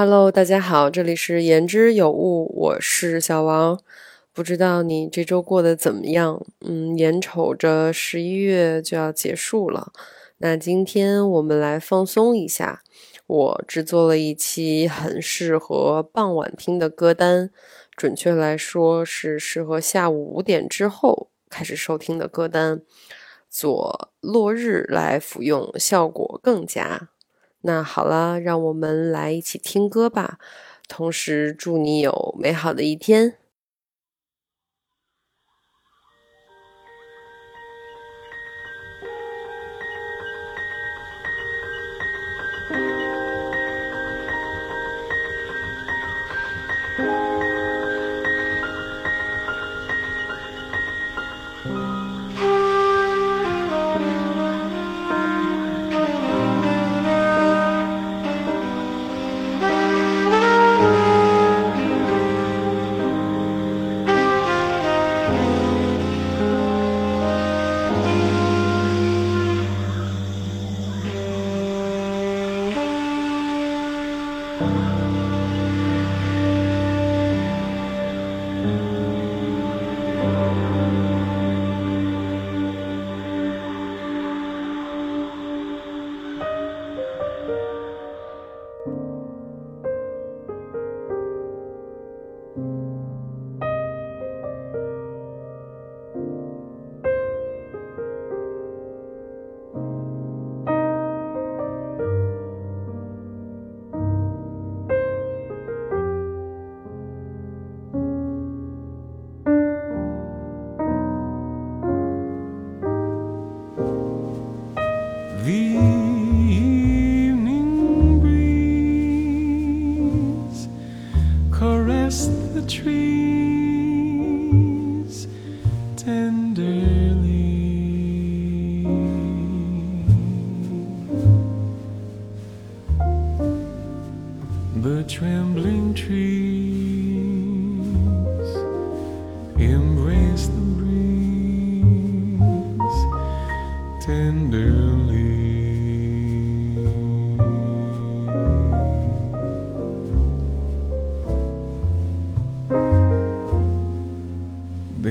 Hello，大家好，这里是言之有物，我是小王。不知道你这周过得怎么样？嗯，眼瞅着十一月就要结束了，那今天我们来放松一下。我制作了一期很适合傍晚听的歌单，准确来说是适合下午五点之后开始收听的歌单，左落日来服用效果更佳。那好了，让我们来一起听歌吧。同时，祝你有美好的一天。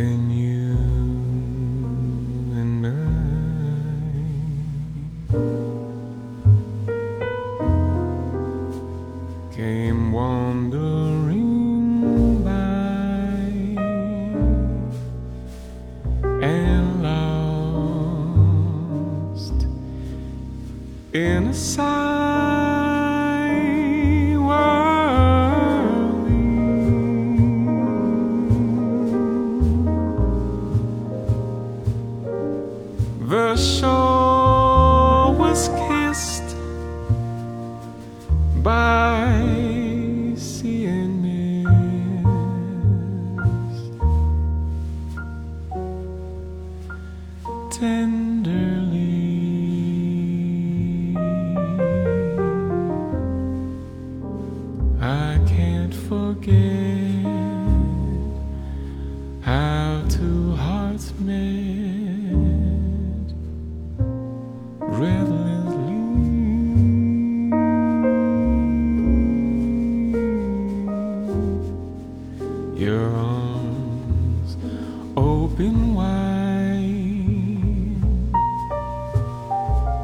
in you.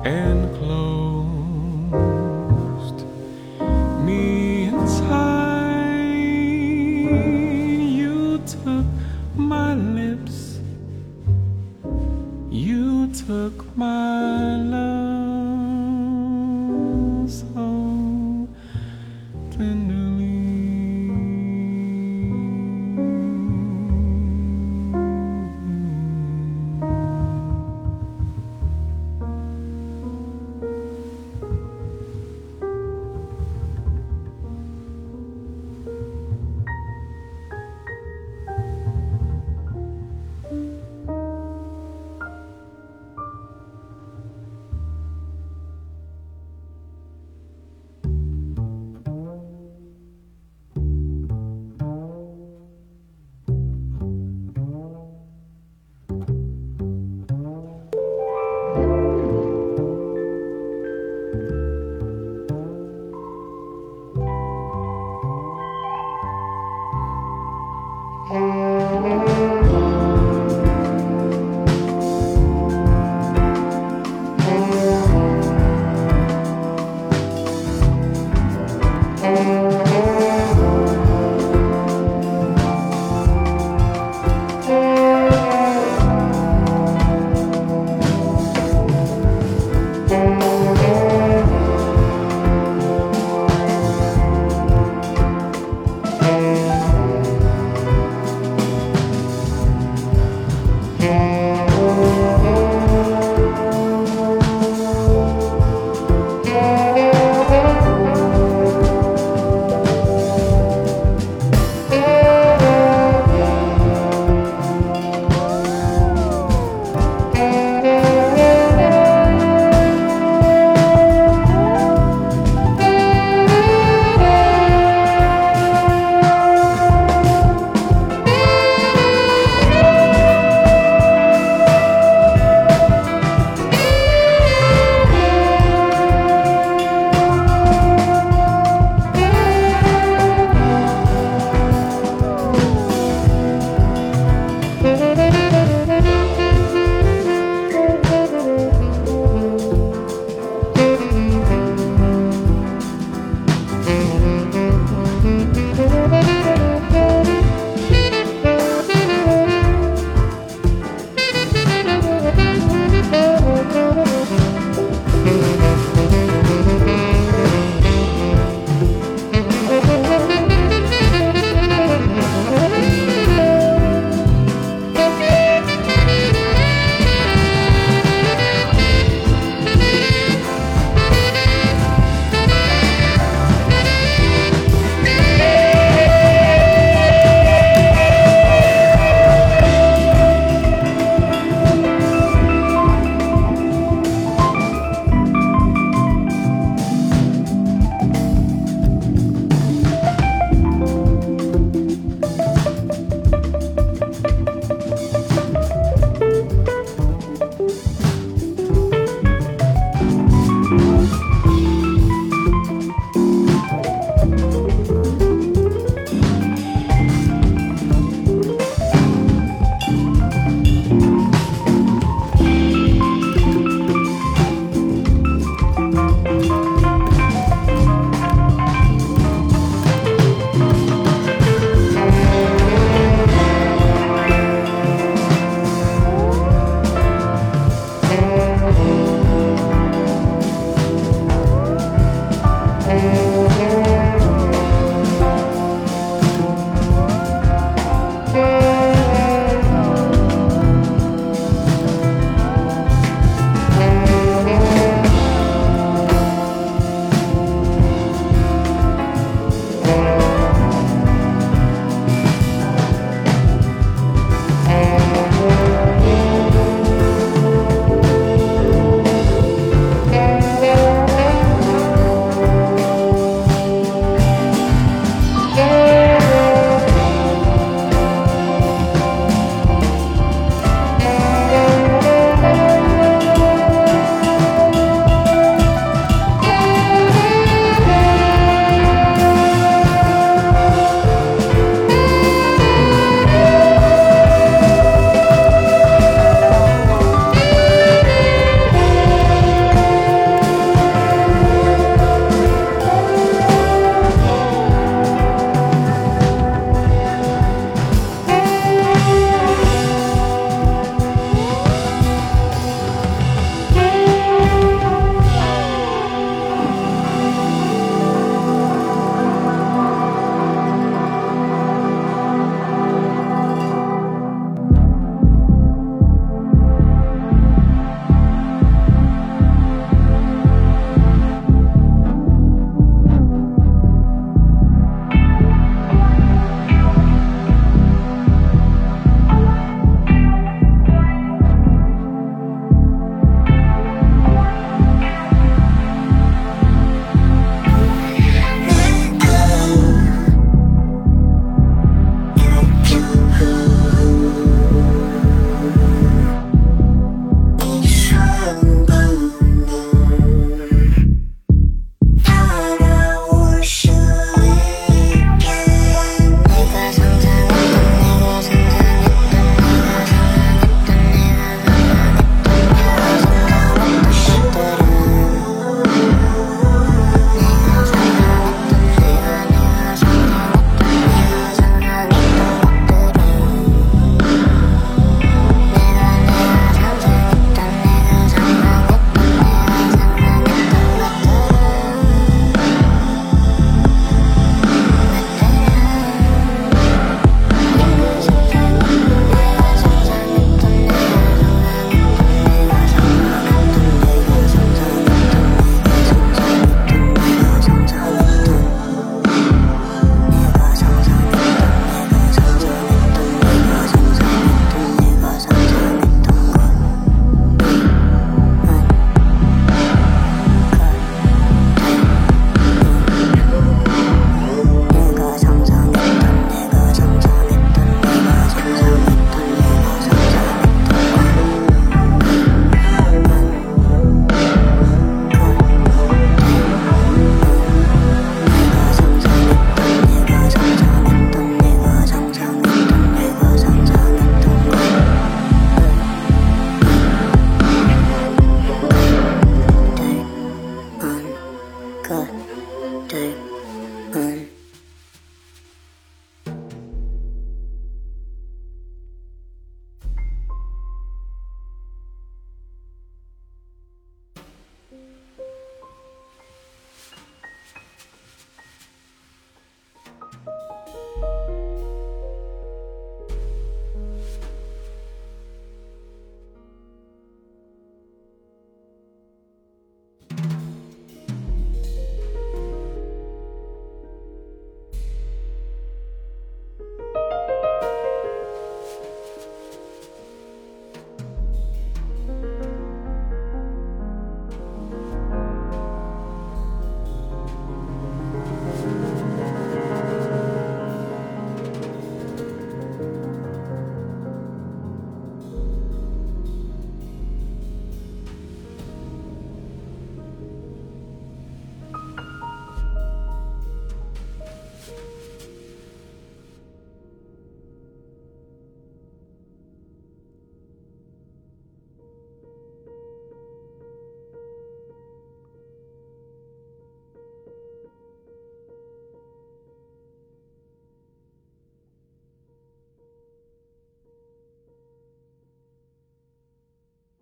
and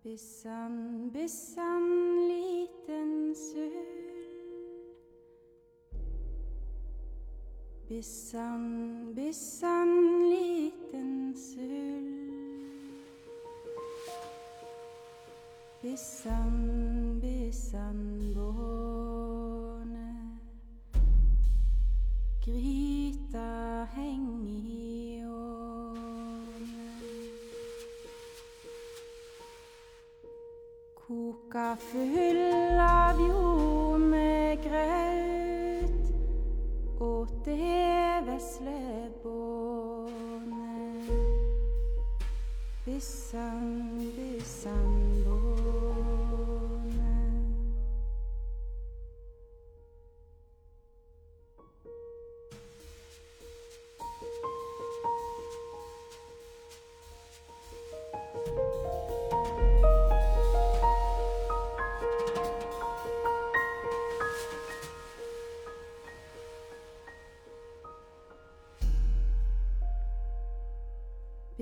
Bissan, bissan, liten sull. Bissan, bissan, liten sull. Bissan, bissan, båne. Gryta heng i Krukka full av jordmørgrøt åt det vesle båndet. Bissan, bissan.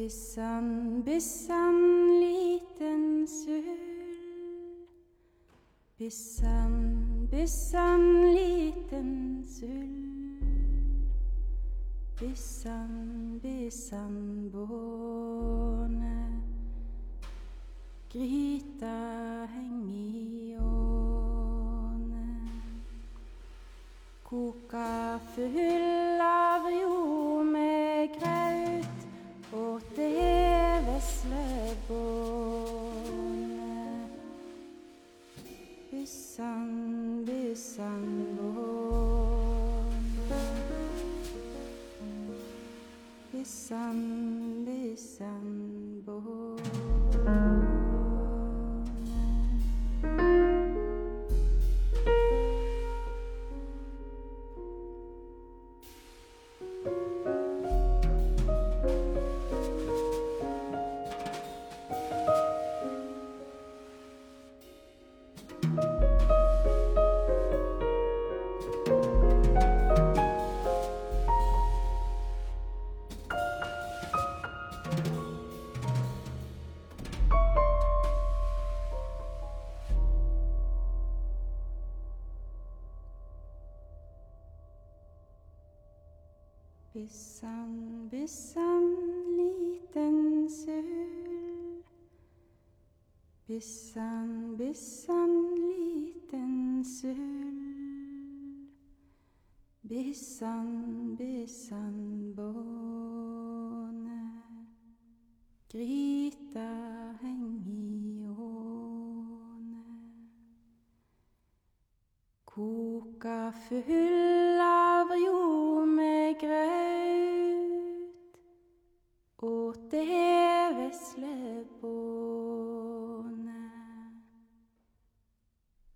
Bissan, bissan, liten sull. Bissan, bissan, liten sull. Bissan, bissan, båne. Gryta heng i åne. Koka full vesle Bissan, bissan, liten sull. Bissan, bissan, båne. Gryta heng i åne. Koka full av jord med grøt åt det vesle båne.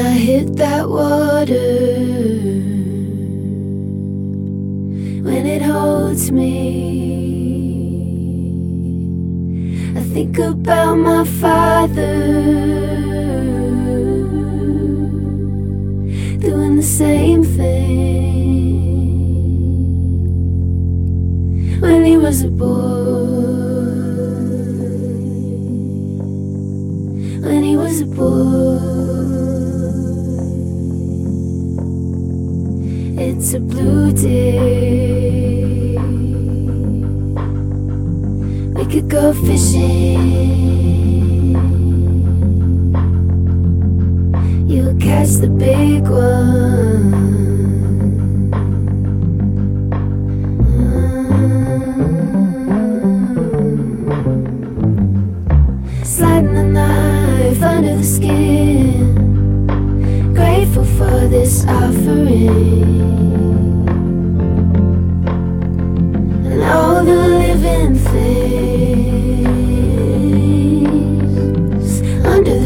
I hit that water. When it holds me, I think about my father doing the same thing when he was a boy. When he was a boy, it's a blue day. We could go fishing. You'll catch the big one. Sliding the knife under the skin. Grateful for this offering.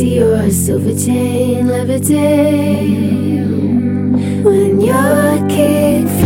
See your silver chain levitate. When you're kick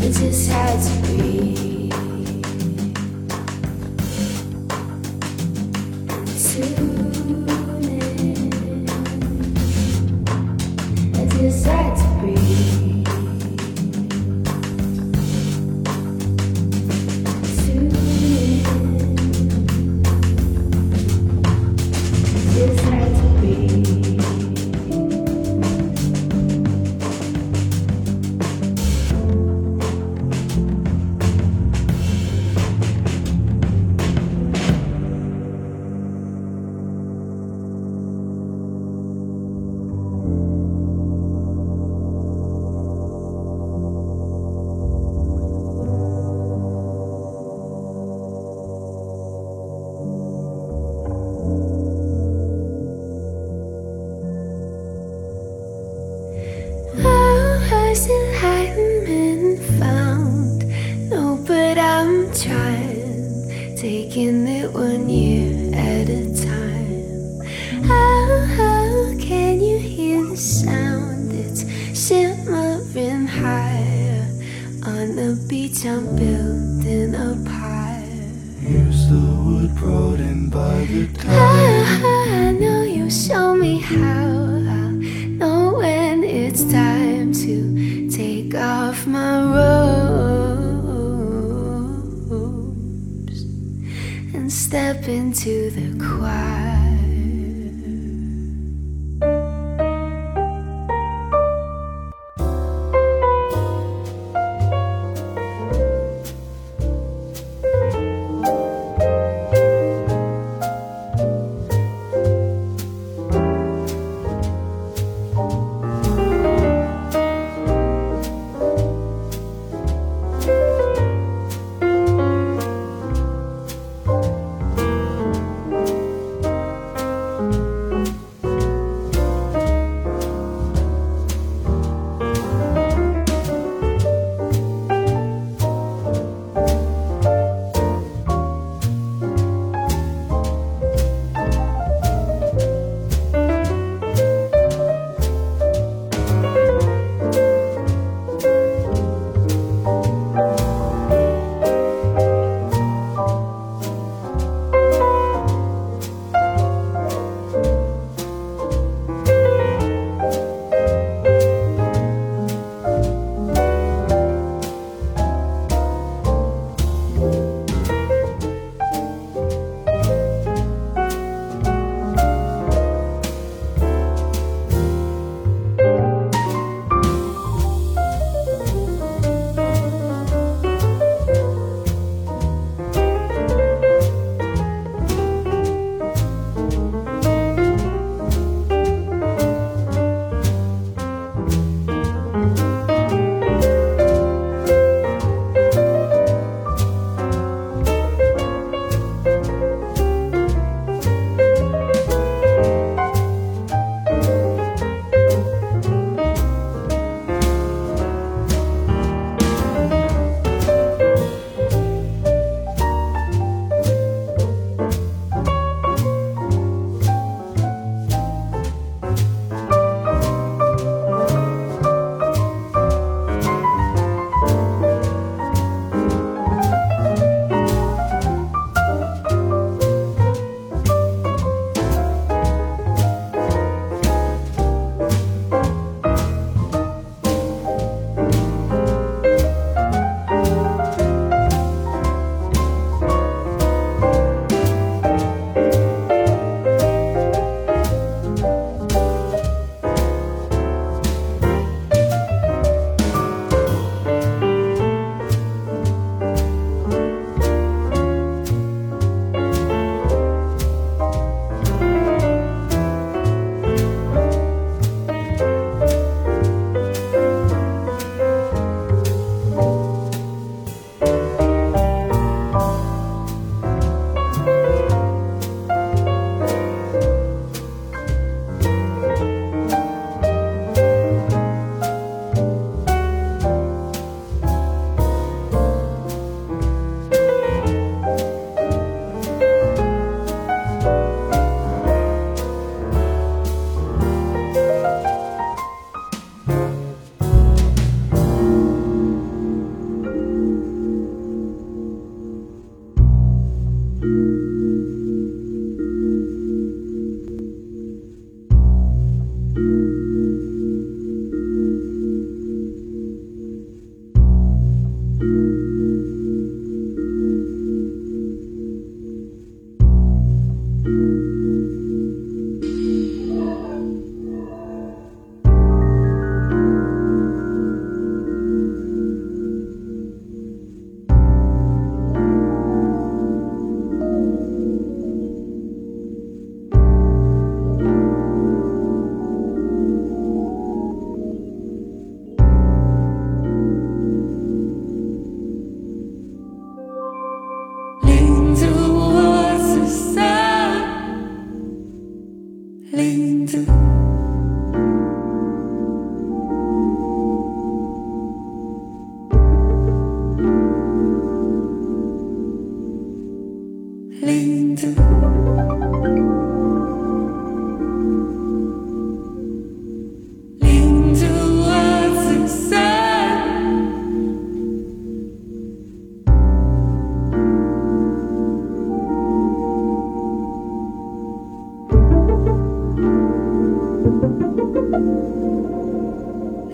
It just had to be. beach, I'm building a pile. Use the wood brought in by the tide. Ah, I, know you show me how. I'll know when it's time to take off my robes and step into the choir.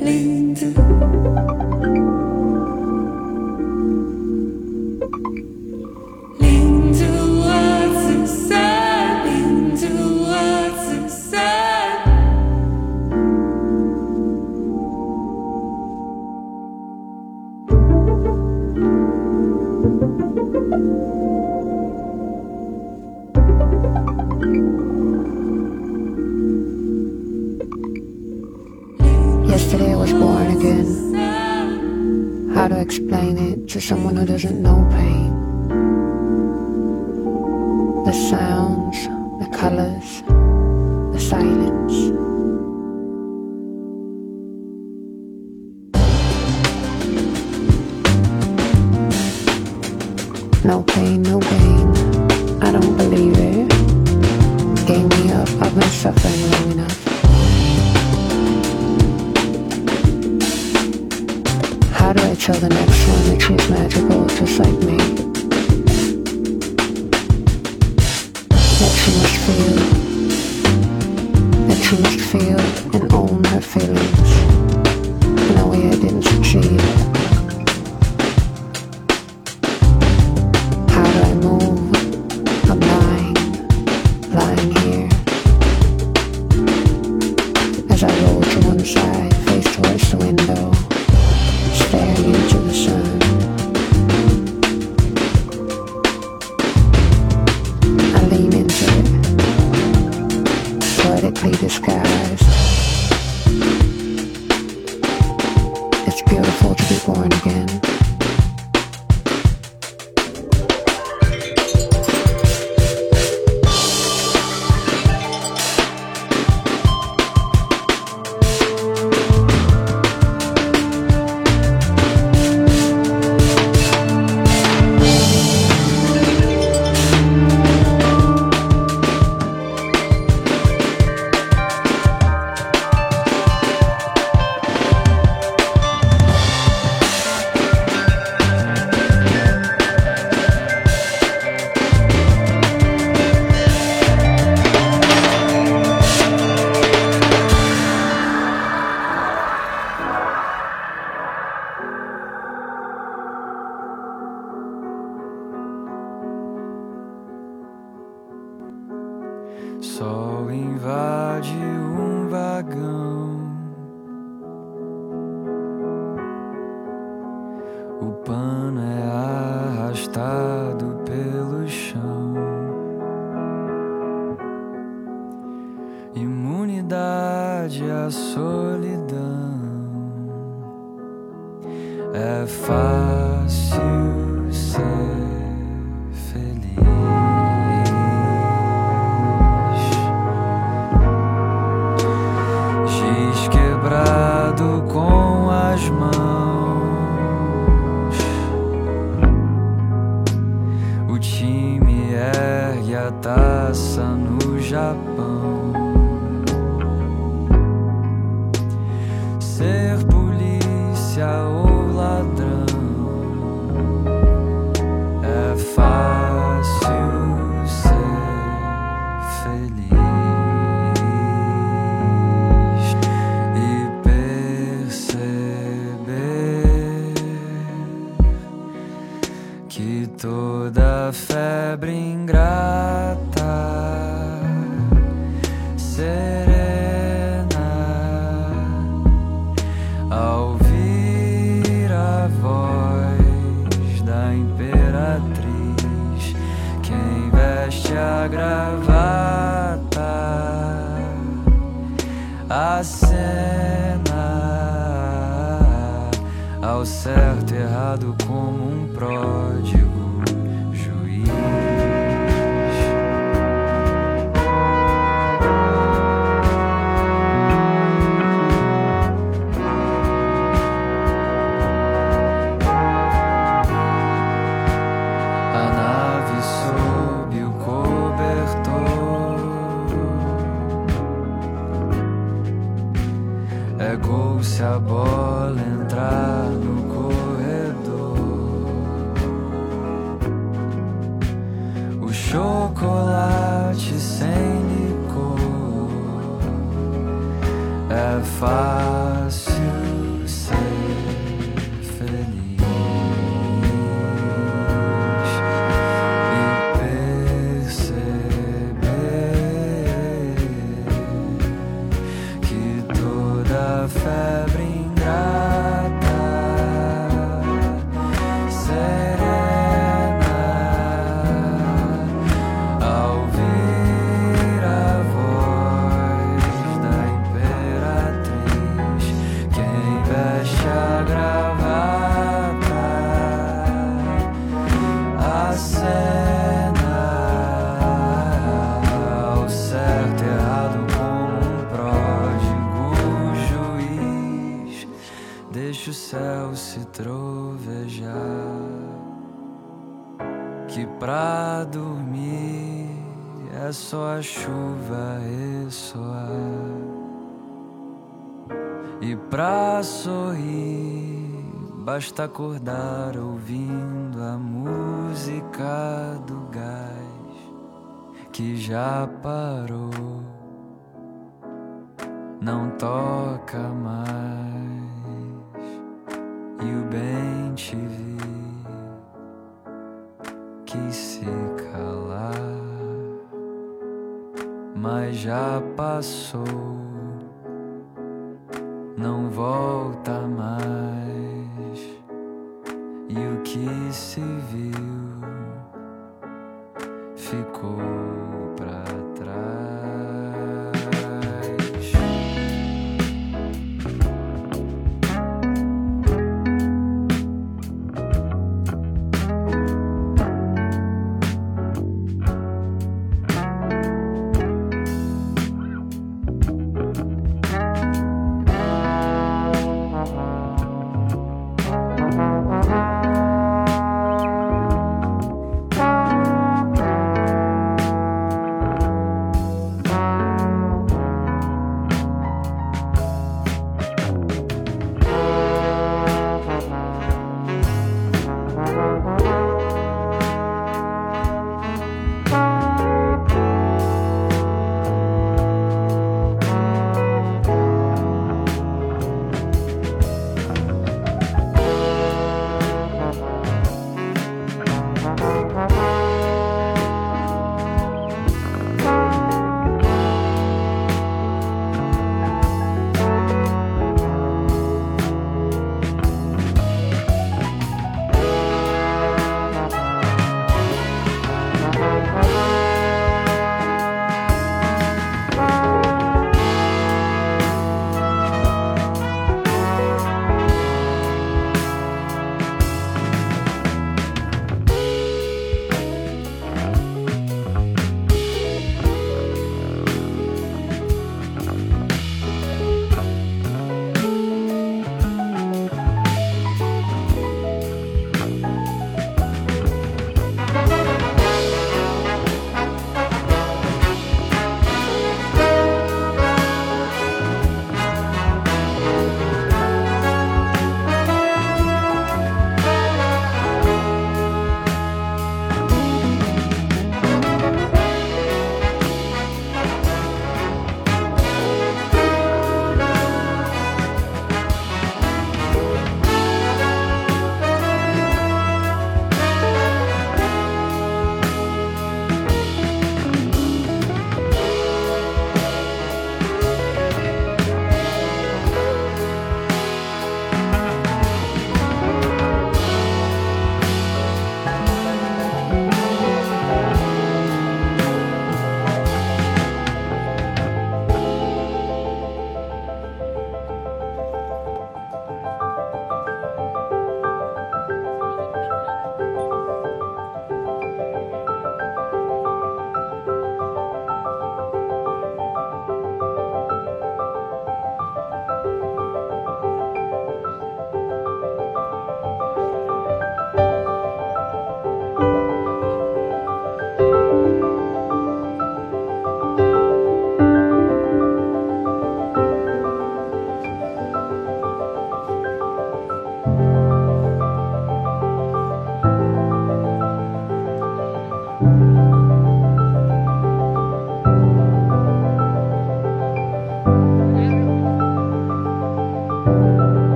林子。Toda febre ingrata serena basta acordar ouvindo a música do gás que já parou, não toca mais. E o bem te vi quis se calar, mas já passou não volta mais. E o que se viu ficou pra trás.